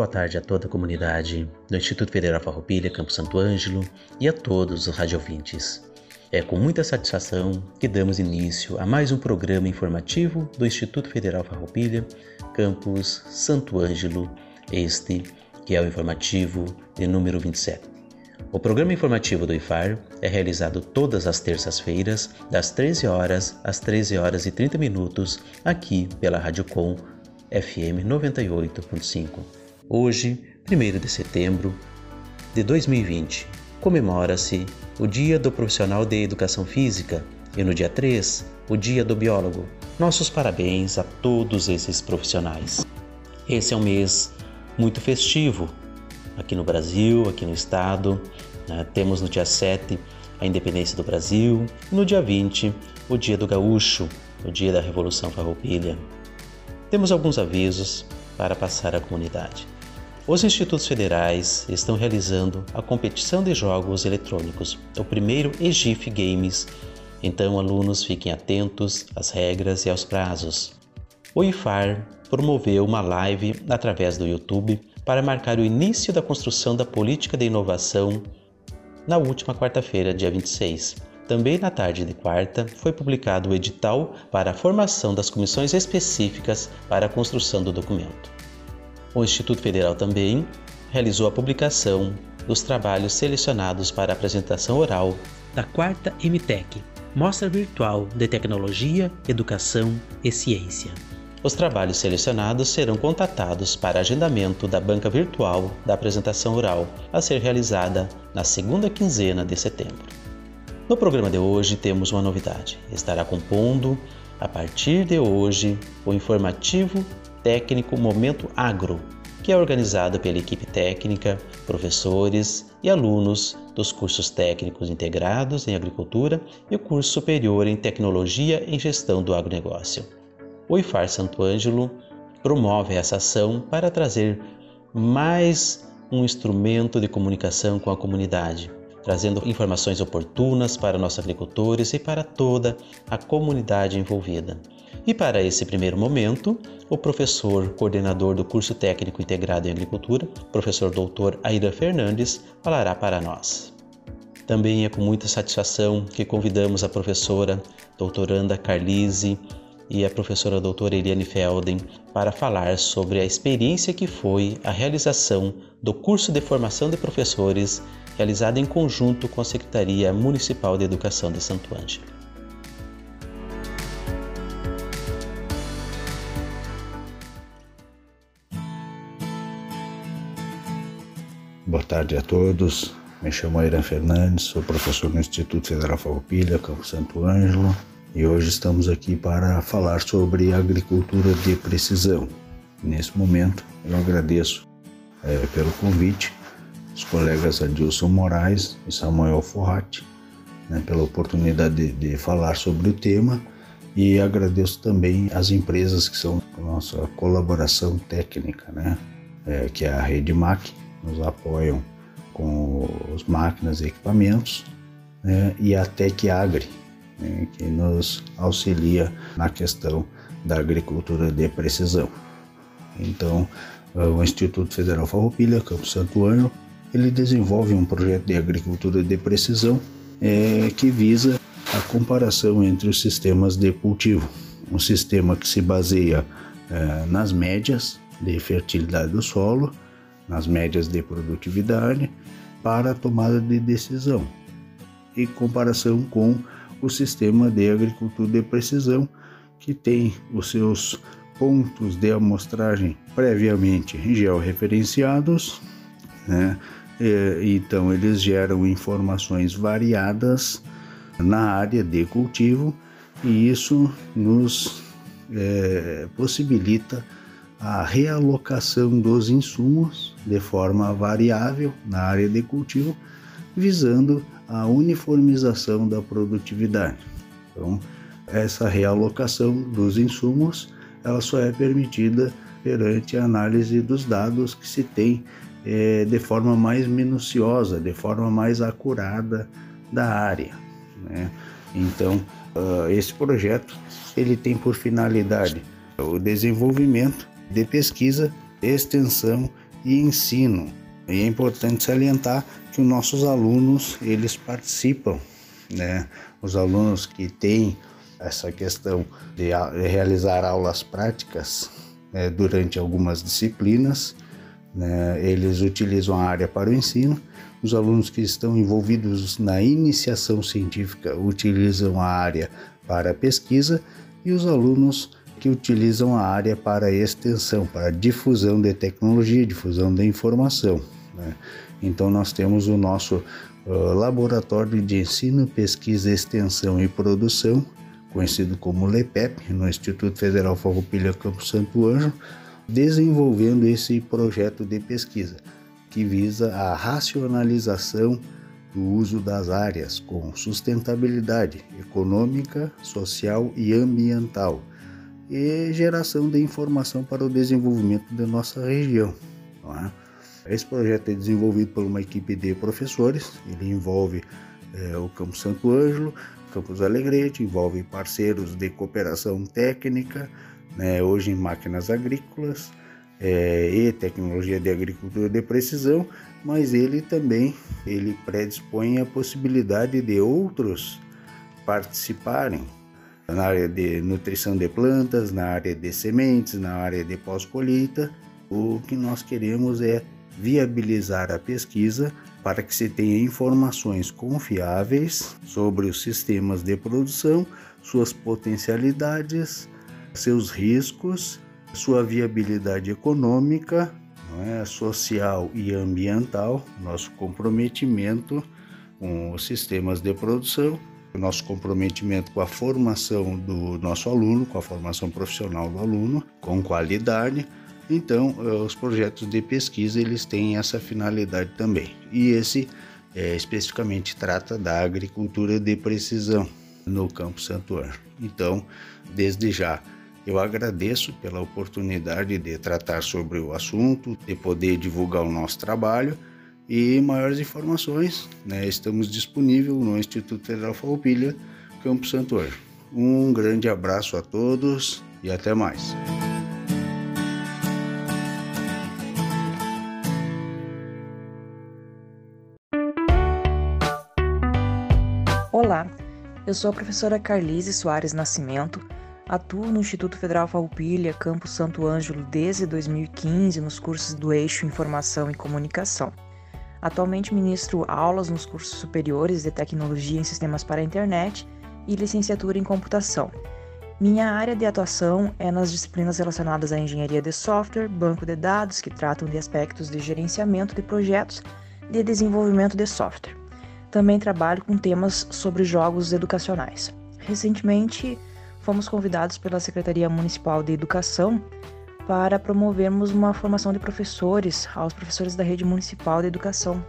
Boa tarde a toda a comunidade do Instituto Federal Farroupilha, Campo Santo Ângelo e a todos os radiovintes. É com muita satisfação que damos início a mais um programa informativo do Instituto Federal Farroupilha, Campus Santo Ângelo, este que é o informativo de número 27. O programa informativo do IFAR é realizado todas as terças-feiras, das 13 horas às 13 horas e 30 minutos, aqui pela Rádio Com FM 98.5. Hoje, 1 de setembro de 2020, comemora-se o Dia do Profissional de Educação Física e no dia 3, o Dia do Biólogo. Nossos parabéns a todos esses profissionais. Esse é um mês muito festivo aqui no Brasil, aqui no estado. Né? Temos no dia 7 a independência do Brasil e no dia 20 o Dia do Gaúcho, o Dia da Revolução Farroupilha. Temos alguns avisos para passar à comunidade. Os institutos federais estão realizando a competição de jogos eletrônicos, o primeiro EGIF Games. Então, alunos fiquem atentos às regras e aos prazos. O IFAR promoveu uma live através do YouTube para marcar o início da construção da política de inovação na última quarta-feira, dia 26. Também na tarde de quarta, foi publicado o edital para a formação das comissões específicas para a construção do documento. O Instituto Federal também realizou a publicação dos trabalhos selecionados para apresentação oral da quarta MTEC, Mostra Virtual de Tecnologia, Educação e Ciência. Os trabalhos selecionados serão contatados para agendamento da banca virtual da apresentação oral, a ser realizada na segunda quinzena de setembro. No programa de hoje temos uma novidade. Estará compondo, a partir de hoje, o informativo técnico Momento Agro, que é organizado pela equipe técnica, professores e alunos dos cursos técnicos integrados em agricultura e o curso superior em tecnologia em gestão do agronegócio. O IFAR Santo Ângelo promove essa ação para trazer mais um instrumento de comunicação com a comunidade, trazendo informações oportunas para nossos agricultores e para toda a comunidade envolvida. E para esse primeiro momento, o professor coordenador do curso técnico integrado em agricultura, professor doutor Aida Fernandes, falará para nós. Também é com muita satisfação que convidamos a professora doutoranda Carlise e a professora doutora Eliane Felden para falar sobre a experiência que foi a realização do curso de formação de professores realizado em conjunto com a Secretaria Municipal de Educação de Santo Ângelo. Boa tarde a todos. Me chamo Airan Fernandes, sou professor no Instituto Federal Farroupilha, Campo Santo Ângelo, e hoje estamos aqui para falar sobre agricultura de precisão. Nesse momento, eu agradeço é, pelo convite os colegas Adilson Moraes e Samuel Forratti né, pela oportunidade de, de, falar sobre o tema e agradeço também as empresas que são nossa colaboração técnica, né, é, que é a Rede MAC, nos apoiam com as máquinas e equipamentos, né, e a Tec Agri, né, que nos auxilia na questão da agricultura de precisão. Então, o Instituto Federal Farroupilha, Campo Santo Ângelo, ele desenvolve um projeto de agricultura de precisão é, que visa a comparação entre os sistemas de cultivo. Um sistema que se baseia é, nas médias de fertilidade do solo nas médias de produtividade para a tomada de decisão, em comparação com o sistema de agricultura de precisão, que tem os seus pontos de amostragem previamente georreferenciados, né? então eles geram informações variadas na área de cultivo e isso nos é, possibilita a realocação dos insumos de forma variável na área de cultivo, visando a uniformização da produtividade. Então, essa realocação dos insumos ela só é permitida perante a análise dos dados que se tem é, de forma mais minuciosa, de forma mais acurada da área. Né? Então, uh, esse projeto ele tem por finalidade o desenvolvimento de pesquisa, extensão e ensino. E é importante salientar que os nossos alunos eles participam, né? Os alunos que têm essa questão de realizar aulas práticas né, durante algumas disciplinas, né, eles utilizam a área para o ensino. Os alunos que estão envolvidos na iniciação científica utilizam a área para a pesquisa e os alunos que utilizam a área para extensão, para difusão de tecnologia, difusão da informação. Né? Então, nós temos o nosso uh, Laboratório de Ensino, Pesquisa, Extensão e Produção, conhecido como LEPEP, no Instituto Federal Farroupilha Campo Santo Anjo, desenvolvendo esse projeto de pesquisa que visa a racionalização do uso das áreas com sustentabilidade econômica, social e ambiental, e geração de informação para o desenvolvimento da nossa região. É? Esse projeto é desenvolvido por uma equipe de professores, ele envolve é, o Campo Santo Ângelo, Campos Alegrete, envolve parceiros de cooperação técnica, né, hoje em máquinas agrícolas é, e tecnologia de agricultura de precisão, mas ele também ele predispõe a possibilidade de outros participarem na área de nutrição de plantas, na área de sementes, na área de pós-colheita. O que nós queremos é viabilizar a pesquisa para que se tenha informações confiáveis sobre os sistemas de produção, suas potencialidades, seus riscos, sua viabilidade econômica, é, social e ambiental, nosso comprometimento com os sistemas de produção o nosso comprometimento com a formação do nosso aluno, com a formação profissional do aluno, com qualidade. Então, eh, os projetos de pesquisa eles têm essa finalidade também. E esse é, especificamente trata da agricultura de precisão no Campo Santuário. Então, desde já, eu agradeço pela oportunidade de tratar sobre o assunto, de poder divulgar o nosso trabalho e maiores informações, né, estamos disponíveis no Instituto Federal Farroupilha, Campo Santo Anjo. Um grande abraço a todos e até mais. Olá, eu sou a professora Carlise Soares Nascimento, atuo no Instituto Federal Farroupilha, Campo Santo Ângelo desde 2015 nos cursos do Eixo Informação e Comunicação. Atualmente ministro aulas nos cursos superiores de Tecnologia em Sistemas para a Internet e licenciatura em Computação. Minha área de atuação é nas disciplinas relacionadas à engenharia de software, banco de dados, que tratam de aspectos de gerenciamento de projetos de desenvolvimento de software. Também trabalho com temas sobre jogos educacionais. Recentemente, fomos convidados pela Secretaria Municipal de Educação para promovermos uma formação de professores aos professores da rede municipal de educação,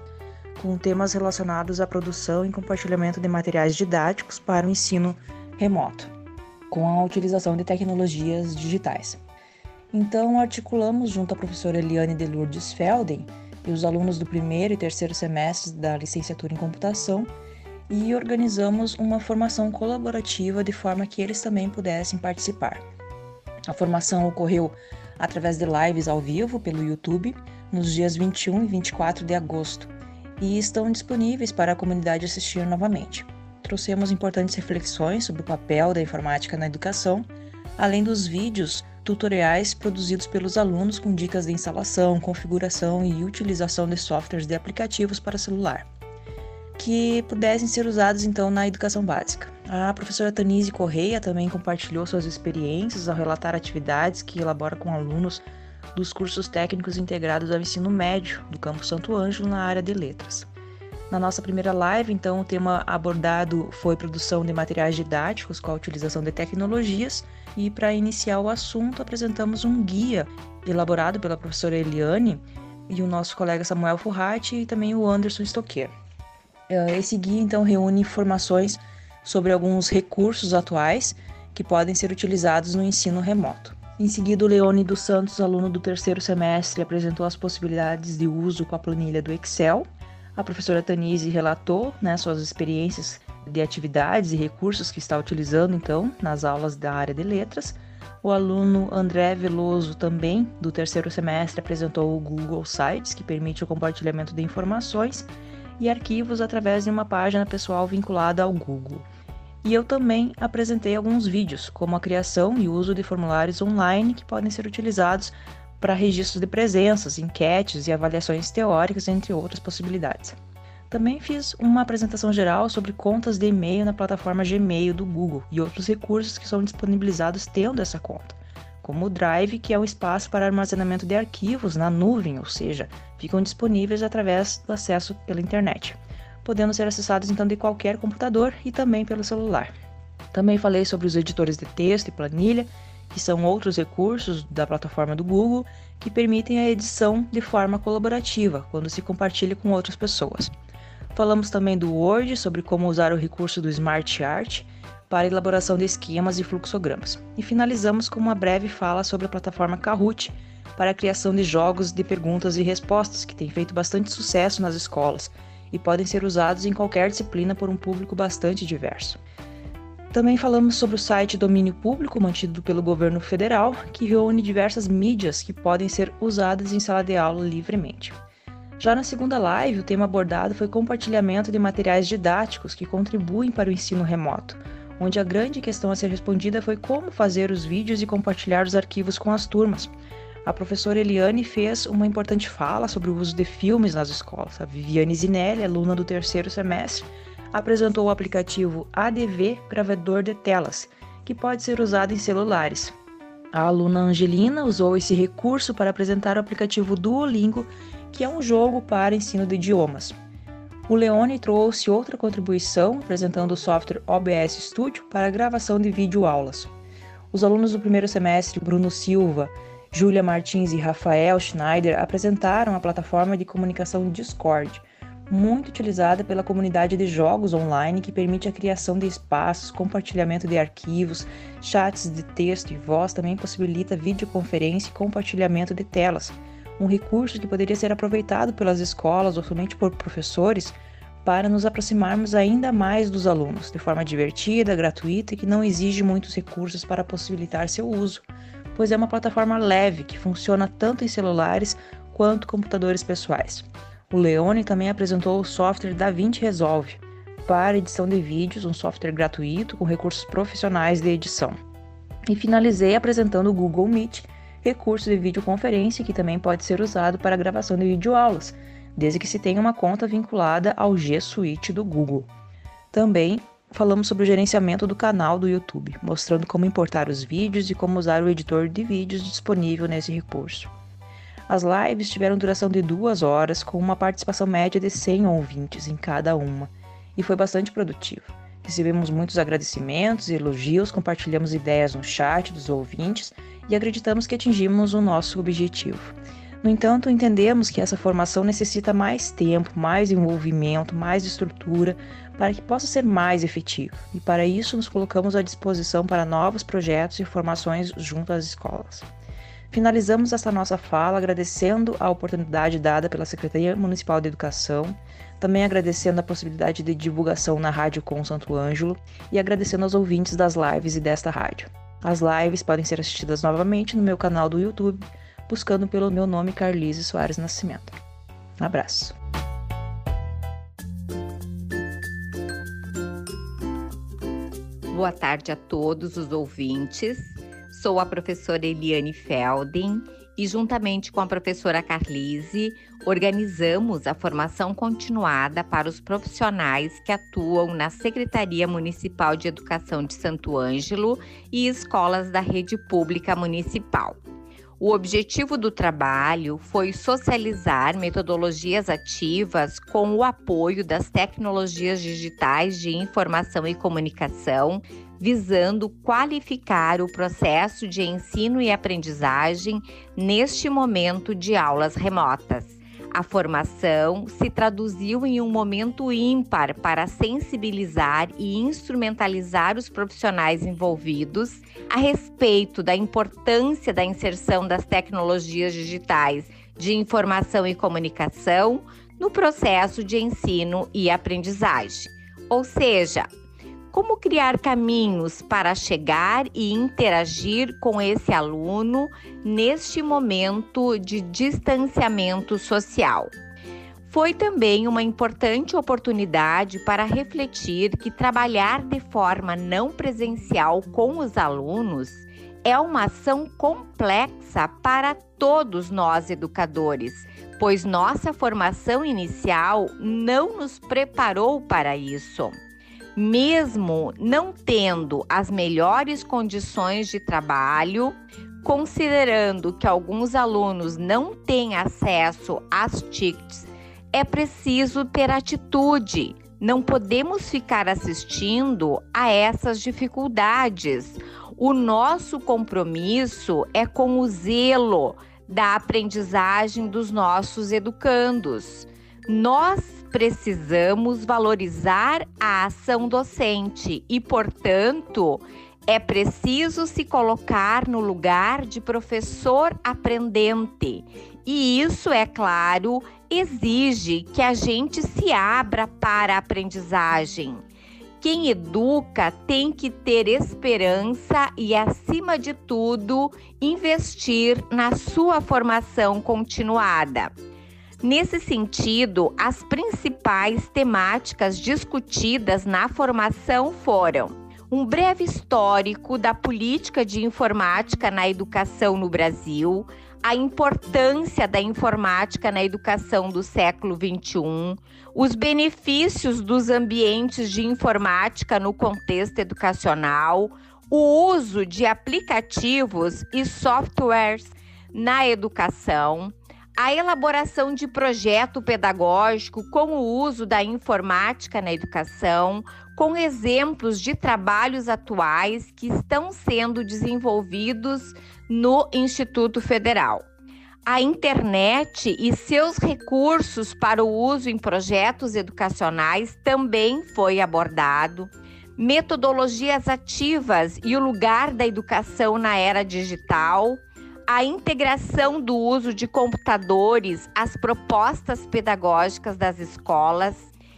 com temas relacionados à produção e compartilhamento de materiais didáticos para o ensino remoto, com a utilização de tecnologias digitais. Então, articulamos junto à professora Eliane de Lourdes Felden e os alunos do primeiro e terceiro semestres da licenciatura em computação e organizamos uma formação colaborativa de forma que eles também pudessem participar. A formação ocorreu através de lives ao vivo pelo YouTube nos dias 21 e 24 de agosto e estão disponíveis para a comunidade assistir novamente. Trouxemos importantes reflexões sobre o papel da informática na educação, além dos vídeos tutoriais produzidos pelos alunos com dicas de instalação, configuração e utilização de softwares de aplicativos para celular que pudessem ser usados então na educação básica. A professora Tanise Correia também compartilhou suas experiências ao relatar atividades que elabora com alunos dos cursos técnicos integrados ao ensino médio do Campo Santo Ângelo na área de letras. Na nossa primeira live, então, o tema abordado foi produção de materiais didáticos com a utilização de tecnologias, e para iniciar o assunto, apresentamos um guia elaborado pela professora Eliane e o nosso colega Samuel Furratti e também o Anderson Stoker. Eh, esse guia, então, reúne informações sobre alguns recursos atuais que podem ser utilizados no ensino remoto. Em seguida, o Leone dos Santos, aluno do terceiro semestre, apresentou as possibilidades de uso com a planilha do Excel a professora Tanise relatou né, suas experiências de atividades e recursos que está utilizando, então, nas aulas da área de letras. O aluno André Veloso, também do terceiro semestre, apresentou o Google Sites, que permite o compartilhamento de informações e arquivos através de uma página pessoal vinculada ao Google. E eu também apresentei alguns vídeos, como a criação e uso de formulários online que podem ser utilizados para registros de presenças, enquetes e avaliações teóricas, entre outras possibilidades. Também fiz uma apresentação geral sobre contas de e-mail na plataforma Gmail do Google e outros recursos que são disponibilizados tendo essa conta, como o Drive, que é um espaço para armazenamento de arquivos na nuvem, ou seja, ficam disponíveis através do acesso pela internet, podendo ser acessados então de qualquer computador e também pelo celular. Também falei sobre os editores de texto e planilha que são outros recursos da plataforma do Google que permitem a edição de forma colaborativa, quando se compartilha com outras pessoas. Falamos também do Word, sobre como usar o recurso do Smart Art para elaboração de esquemas e fluxogramas. E finalizamos com uma breve fala sobre a plataforma Kahoot para a criação de jogos de perguntas e respostas, que tem feito bastante sucesso nas escolas e podem ser usados em qualquer disciplina por um público bastante diverso. Também falamos sobre o site Domínio Público, mantido pelo governo federal, que reúne diversas mídias que podem ser usadas em sala de aula livremente. Já na segunda live, o tema abordado foi compartilhamento de materiais didáticos que contribuem para o ensino remoto, onde a grande questão a ser respondida foi como fazer os vídeos e compartilhar os arquivos com as turmas. A professora Eliane fez uma importante fala sobre o uso de filmes nas escolas. A Viviane Zinelli, aluna do terceiro semestre, apresentou o aplicativo ADV Gravador de Telas, que pode ser usado em celulares. A aluna Angelina usou esse recurso para apresentar o aplicativo Duolingo, que é um jogo para ensino de idiomas. O Leone trouxe outra contribuição apresentando o software OBS Studio para a gravação de videoaulas. Os alunos do primeiro semestre, Bruno Silva, Júlia Martins e Rafael Schneider, apresentaram a plataforma de comunicação Discord, muito utilizada pela comunidade de jogos online que permite a criação de espaços, compartilhamento de arquivos, chats de texto e voz, também possibilita videoconferência e compartilhamento de telas, um recurso que poderia ser aproveitado pelas escolas ou somente por professores para nos aproximarmos ainda mais dos alunos, de forma divertida, gratuita e que não exige muitos recursos para possibilitar seu uso, pois é uma plataforma leve que funciona tanto em celulares quanto computadores pessoais. O Leone também apresentou o software DaVinci Resolve para edição de vídeos, um software gratuito com recursos profissionais de edição. E finalizei apresentando o Google Meet, recurso de videoconferência que também pode ser usado para gravação de videoaulas, desde que se tenha uma conta vinculada ao G Suite do Google. Também falamos sobre o gerenciamento do canal do YouTube, mostrando como importar os vídeos e como usar o editor de vídeos disponível nesse recurso. As lives tiveram duração de duas horas, com uma participação média de 100 ouvintes em cada uma, e foi bastante produtivo. Recebemos muitos agradecimentos e elogios, compartilhamos ideias no chat dos ouvintes e acreditamos que atingimos o nosso objetivo. No entanto, entendemos que essa formação necessita mais tempo, mais envolvimento, mais estrutura para que possa ser mais efetivo. E para isso nos colocamos à disposição para novos projetos e formações junto às escolas. Finalizamos esta nossa fala agradecendo a oportunidade dada pela Secretaria Municipal de Educação, também agradecendo a possibilidade de divulgação na Rádio Com Santo Ângelo e agradecendo aos ouvintes das lives e desta rádio. As lives podem ser assistidas novamente no meu canal do YouTube, buscando pelo meu nome Carlise Soares Nascimento. Um abraço. Boa tarde a todos os ouvintes. Sou a professora Eliane Felden e, juntamente com a professora Carlise, organizamos a formação continuada para os profissionais que atuam na Secretaria Municipal de Educação de Santo Ângelo e escolas da rede pública municipal. O objetivo do trabalho foi socializar metodologias ativas com o apoio das tecnologias digitais de informação e comunicação, visando qualificar o processo de ensino e aprendizagem neste momento de aulas remotas. A formação se traduziu em um momento ímpar para sensibilizar e instrumentalizar os profissionais envolvidos a respeito da importância da inserção das tecnologias digitais de informação e comunicação no processo de ensino e aprendizagem. Ou seja, como criar caminhos para chegar e interagir com esse aluno neste momento de distanciamento social. Foi também uma importante oportunidade para refletir que trabalhar de forma não presencial com os alunos é uma ação complexa para todos nós educadores, pois nossa formação inicial não nos preparou para isso mesmo não tendo as melhores condições de trabalho, considerando que alguns alunos não têm acesso às TICs, é preciso ter atitude. Não podemos ficar assistindo a essas dificuldades. O nosso compromisso é com o zelo da aprendizagem dos nossos educandos. Nós precisamos valorizar a ação docente e, portanto, é preciso se colocar no lugar de professor aprendente. E isso, é claro, exige que a gente se abra para a aprendizagem. Quem educa tem que ter esperança e, acima de tudo, investir na sua formação continuada. Nesse sentido, as principais temáticas discutidas na formação foram um breve histórico da política de informática na educação no Brasil, a importância da informática na educação do século XXI, os benefícios dos ambientes de informática no contexto educacional, o uso de aplicativos e softwares na educação a elaboração de projeto pedagógico com o uso da informática na educação, com exemplos de trabalhos atuais que estão sendo desenvolvidos no Instituto Federal. A internet e seus recursos para o uso em projetos educacionais também foi abordado. Metodologias ativas e o lugar da educação na era digital a integração do uso de computadores às propostas pedagógicas das escolas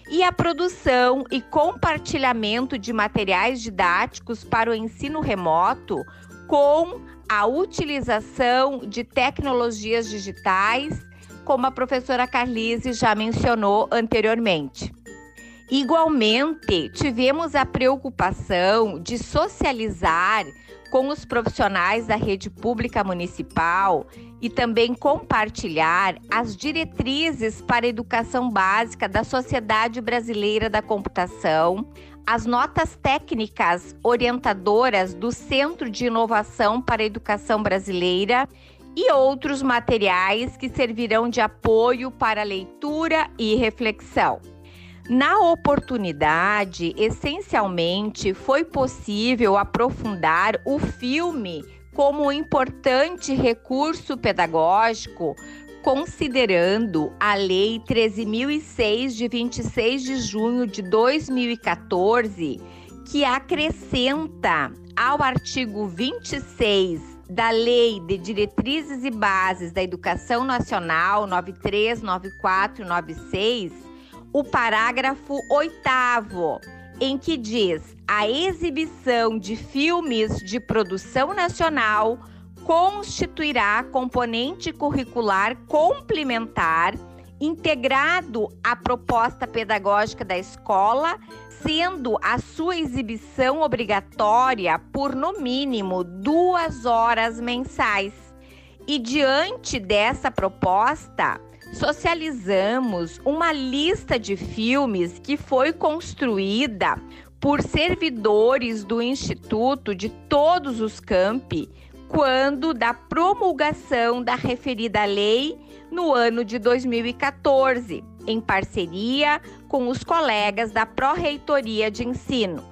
e a produção e compartilhamento de materiais didáticos para o ensino remoto com a utilização de tecnologias digitais, como a professora Carlise já mencionou anteriormente. Igualmente, tivemos a preocupação de socializar com os profissionais da rede pública municipal e também compartilhar as diretrizes para a educação básica da Sociedade Brasileira da Computação, as notas técnicas orientadoras do Centro de Inovação para a Educação Brasileira e outros materiais que servirão de apoio para leitura e reflexão. Na oportunidade, essencialmente, foi possível aprofundar o filme como importante recurso pedagógico, considerando a Lei 13.006, de 26 de junho de 2014, que acrescenta ao artigo 26 da Lei de Diretrizes e Bases da Educação Nacional 939496 o parágrafo oitavo, em que diz a exibição de filmes de produção nacional constituirá componente curricular complementar integrado à proposta pedagógica da escola, sendo a sua exibição obrigatória por no mínimo duas horas mensais. E diante dessa proposta, socializamos uma lista de filmes que foi construída por servidores do Instituto de todos os campi, quando da promulgação da referida lei no ano de 2014, em parceria com os colegas da Pró-Reitoria de Ensino.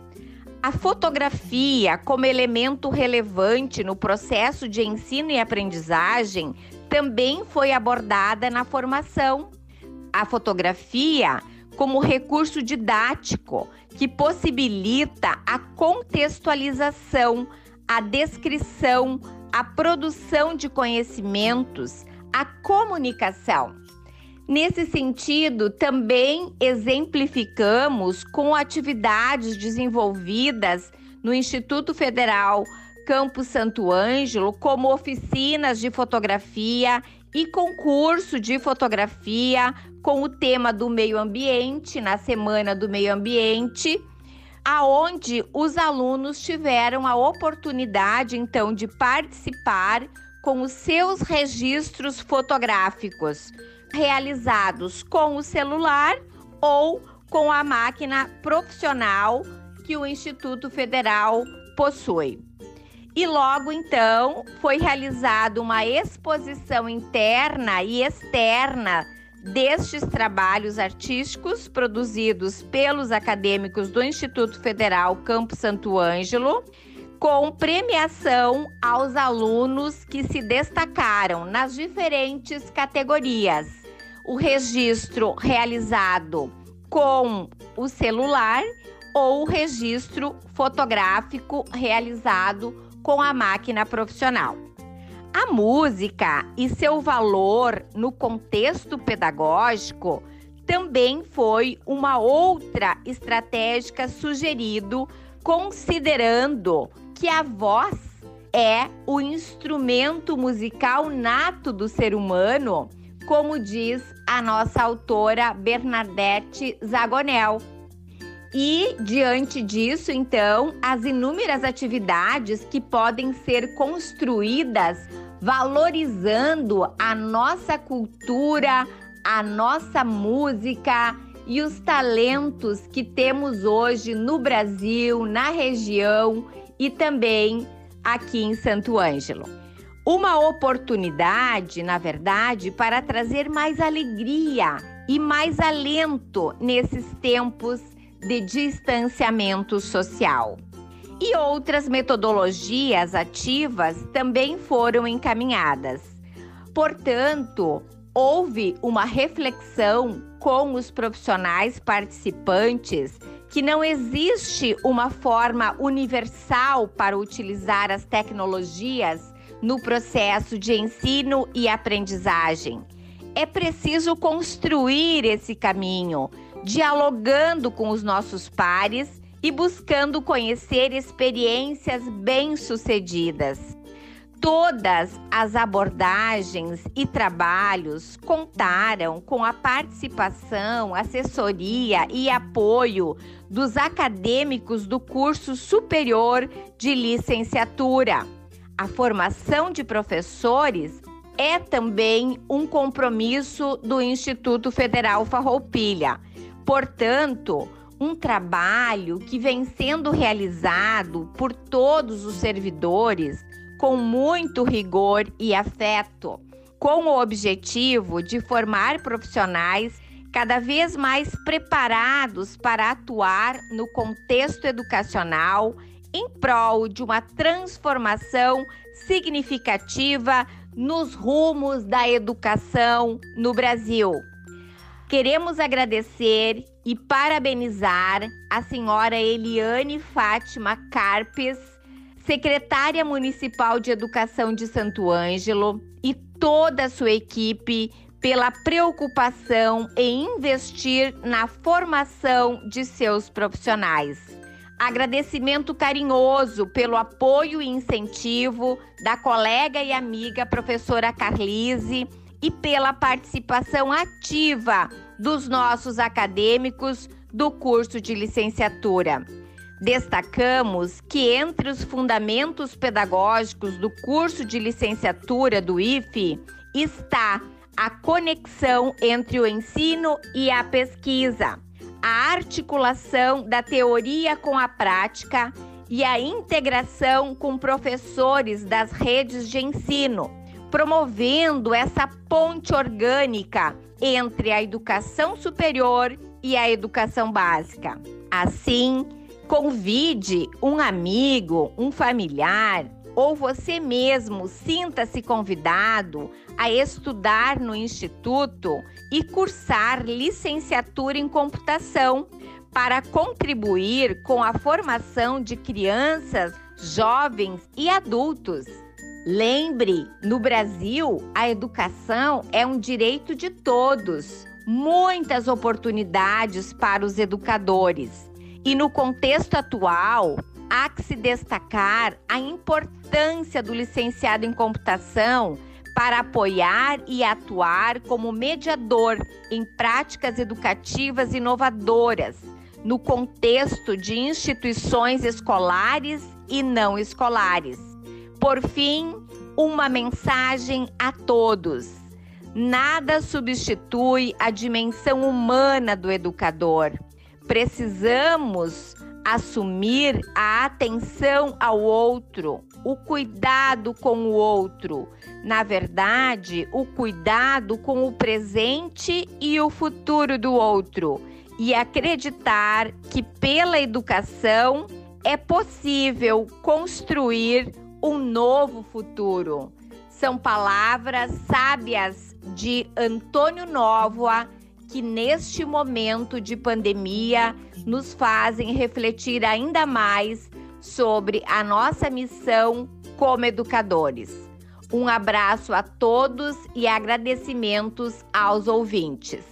A fotografia, como elemento relevante no processo de ensino e aprendizagem, também foi abordada na formação. A fotografia, como recurso didático que possibilita a contextualização, a descrição, a produção de conhecimentos, a comunicação. Nesse sentido, também exemplificamos com atividades desenvolvidas no Instituto Federal Campo Santo Ângelo, como oficinas de fotografia e concurso de fotografia com o tema do meio ambiente na Semana do Meio Ambiente, aonde os alunos tiveram a oportunidade então de participar com os seus registros fotográficos realizados com o celular ou com a máquina profissional que o Instituto Federal possui. E logo então foi realizada uma exposição interna e externa destes trabalhos artísticos produzidos pelos acadêmicos do Instituto Federal Campo Santo Ângelo, com premiação aos alunos que se destacaram nas diferentes categorias. O registro realizado com o celular ou o registro fotográfico realizado com a máquina profissional. A música e seu valor no contexto pedagógico também foi uma outra estratégia sugerido, considerando que a voz é o instrumento musical nato do ser humano, como diz a nossa autora Bernadette Zagonel. E, diante disso, então, as inúmeras atividades que podem ser construídas valorizando a nossa cultura, a nossa música e os talentos que temos hoje no Brasil, na região e também aqui em Santo Ângelo. Uma oportunidade, na verdade, para trazer mais alegria e mais alento nesses tempos de distanciamento social. E outras metodologias ativas também foram encaminhadas. Portanto, houve uma reflexão com os profissionais participantes que não existe uma forma universal para utilizar as tecnologias no processo de ensino e aprendizagem. É preciso construir esse caminho dialogando com os nossos pares e buscando conhecer experiências bem-sucedidas. Todas as abordagens e trabalhos contaram com a participação, assessoria e apoio dos acadêmicos do curso superior de licenciatura. A formação de professores é também um compromisso do Instituto Federal Farroupilha Portanto, um trabalho que vem sendo realizado por todos os servidores com muito rigor e afeto, com o objetivo de formar profissionais cada vez mais preparados para atuar no contexto educacional em prol de uma transformação significativa nos rumos da educação no Brasil. Queremos agradecer e parabenizar a senhora Eliane Fátima Carpes, secretária municipal de Educação de Santo Ângelo, e toda a sua equipe pela preocupação em investir na formação de seus profissionais. Agradecimento carinhoso pelo apoio e incentivo da colega e amiga professora Carlise e pela participação ativa dos nossos acadêmicos do curso de licenciatura. Destacamos que entre os fundamentos pedagógicos do curso de licenciatura do IFE está a conexão entre o ensino e a pesquisa, a articulação da teoria com a prática e a integração com professores das redes de ensino, promovendo essa ponte orgânica entre a educação superior e a educação básica. Assim, convide um amigo, um familiar ou você mesmo sinta-se convidado a estudar no instituto e cursar licenciatura em computação para contribuir com a formação de crianças, jovens e adultos. Lembre, no Brasil, a educação é um direito de todos. Muitas oportunidades para os educadores. E no contexto atual, há que se destacar a importância do licenciado em computação para apoiar e atuar como mediador em práticas educativas inovadoras no contexto de instituições escolares e não escolares. Por fim, uma mensagem a todos. Nada substitui a dimensão humana do educador. Precisamos assumir a atenção ao outro, o cuidado com o outro. Na verdade, o cuidado com o presente e o futuro do outro e acreditar que pela educação é possível construir um novo futuro. São palavras sábias de Antônio Novoa que neste momento de pandemia nos fazem refletir ainda mais sobre a nossa missão como educadores. Um abraço a todos e agradecimentos aos ouvintes.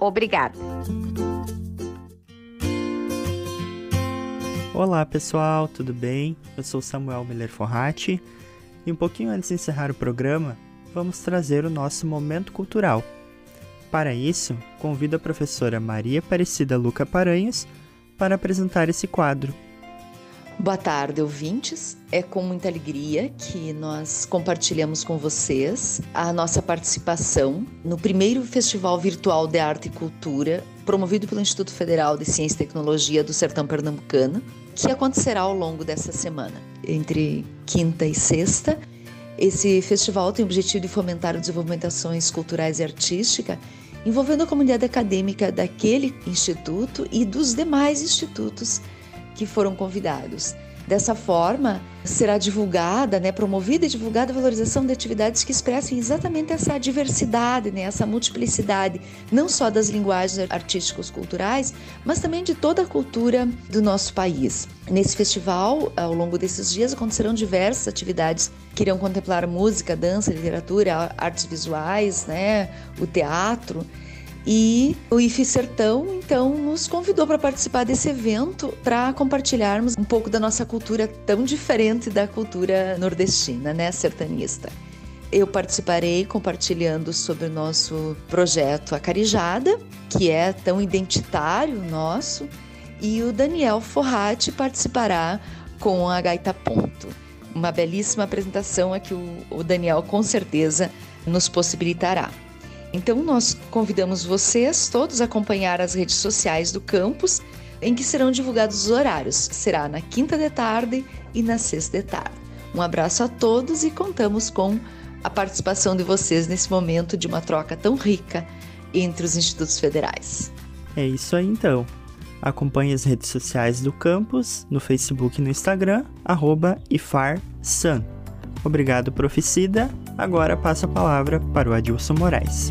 Obrigada. Olá pessoal, tudo bem? Eu sou Samuel Miller Forrati e um pouquinho antes de encerrar o programa, vamos trazer o nosso momento cultural. Para isso, convido a professora Maria Aparecida Luca Paranhos para apresentar esse quadro. Boa tarde, ouvintes. É com muita alegria que nós compartilhamos com vocês a nossa participação no primeiro Festival Virtual de Arte e Cultura, promovido pelo Instituto Federal de Ciência e Tecnologia do Sertão Pernambucano, que acontecerá ao longo dessa semana, entre quinta e sexta. Esse festival tem o objetivo de fomentar o desenvolvimento de ações culturais e artísticas envolvendo a comunidade acadêmica daquele instituto e dos demais institutos que foram convidados. Dessa forma, será divulgada, né, promovida e divulgada a valorização de atividades que expressem exatamente essa diversidade, né, essa multiplicidade, não só das linguagens artísticas culturais, mas também de toda a cultura do nosso país. Nesse festival, ao longo desses dias, acontecerão diversas atividades que irão contemplar música, dança, literatura, artes visuais, né, o teatro. E o IFE Sertão, então, nos convidou para participar desse evento para compartilharmos um pouco da nossa cultura tão diferente da cultura nordestina, né, sertanista. Eu participarei compartilhando sobre o nosso projeto Acarijada, que é tão identitário nosso, e o Daniel Forrati participará com a Gaita Ponto. Uma belíssima apresentação a que o Daniel com certeza nos possibilitará. Então, nós convidamos vocês todos a acompanhar as redes sociais do campus, em que serão divulgados os horários. Será na quinta de tarde e na sexta de tarde. Um abraço a todos e contamos com a participação de vocês nesse momento de uma troca tão rica entre os institutos federais. É isso aí então. Acompanhe as redes sociais do campus no Facebook e no Instagram, IFARSAN. Obrigado, Proficida. Agora passo a palavra para o Adilson Moraes.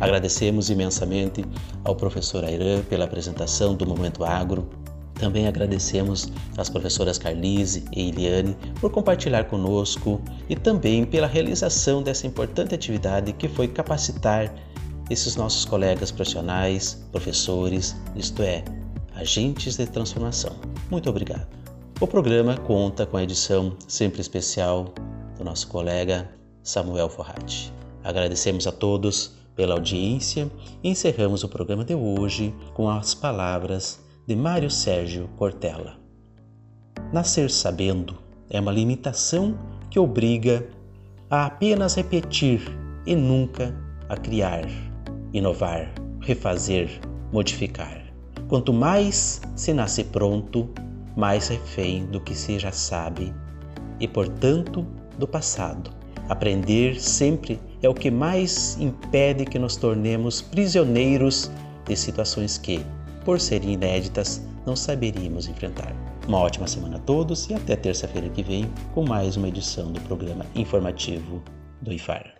Agradecemos imensamente ao professor Airan pela apresentação do Momento Agro. Também agradecemos às professoras Carlise e Eliane por compartilhar conosco e também pela realização dessa importante atividade que foi capacitar esses nossos colegas profissionais, professores, isto é, agentes de transformação. Muito obrigado. O programa conta com a edição sempre especial do nosso colega Samuel Forrati. Agradecemos a todos pela audiência e encerramos o programa de hoje com as palavras de Mário Sérgio Cortella. Nascer sabendo é uma limitação que obriga a apenas repetir e nunca a criar, inovar, refazer, modificar. Quanto mais se nasce pronto, mais refém do que se já sabe e, portanto, do passado. Aprender sempre é o que mais impede que nos tornemos prisioneiros de situações que, por serem inéditas, não saberíamos enfrentar. Uma ótima semana a todos e até terça-feira que vem com mais uma edição do programa informativo do IFAR.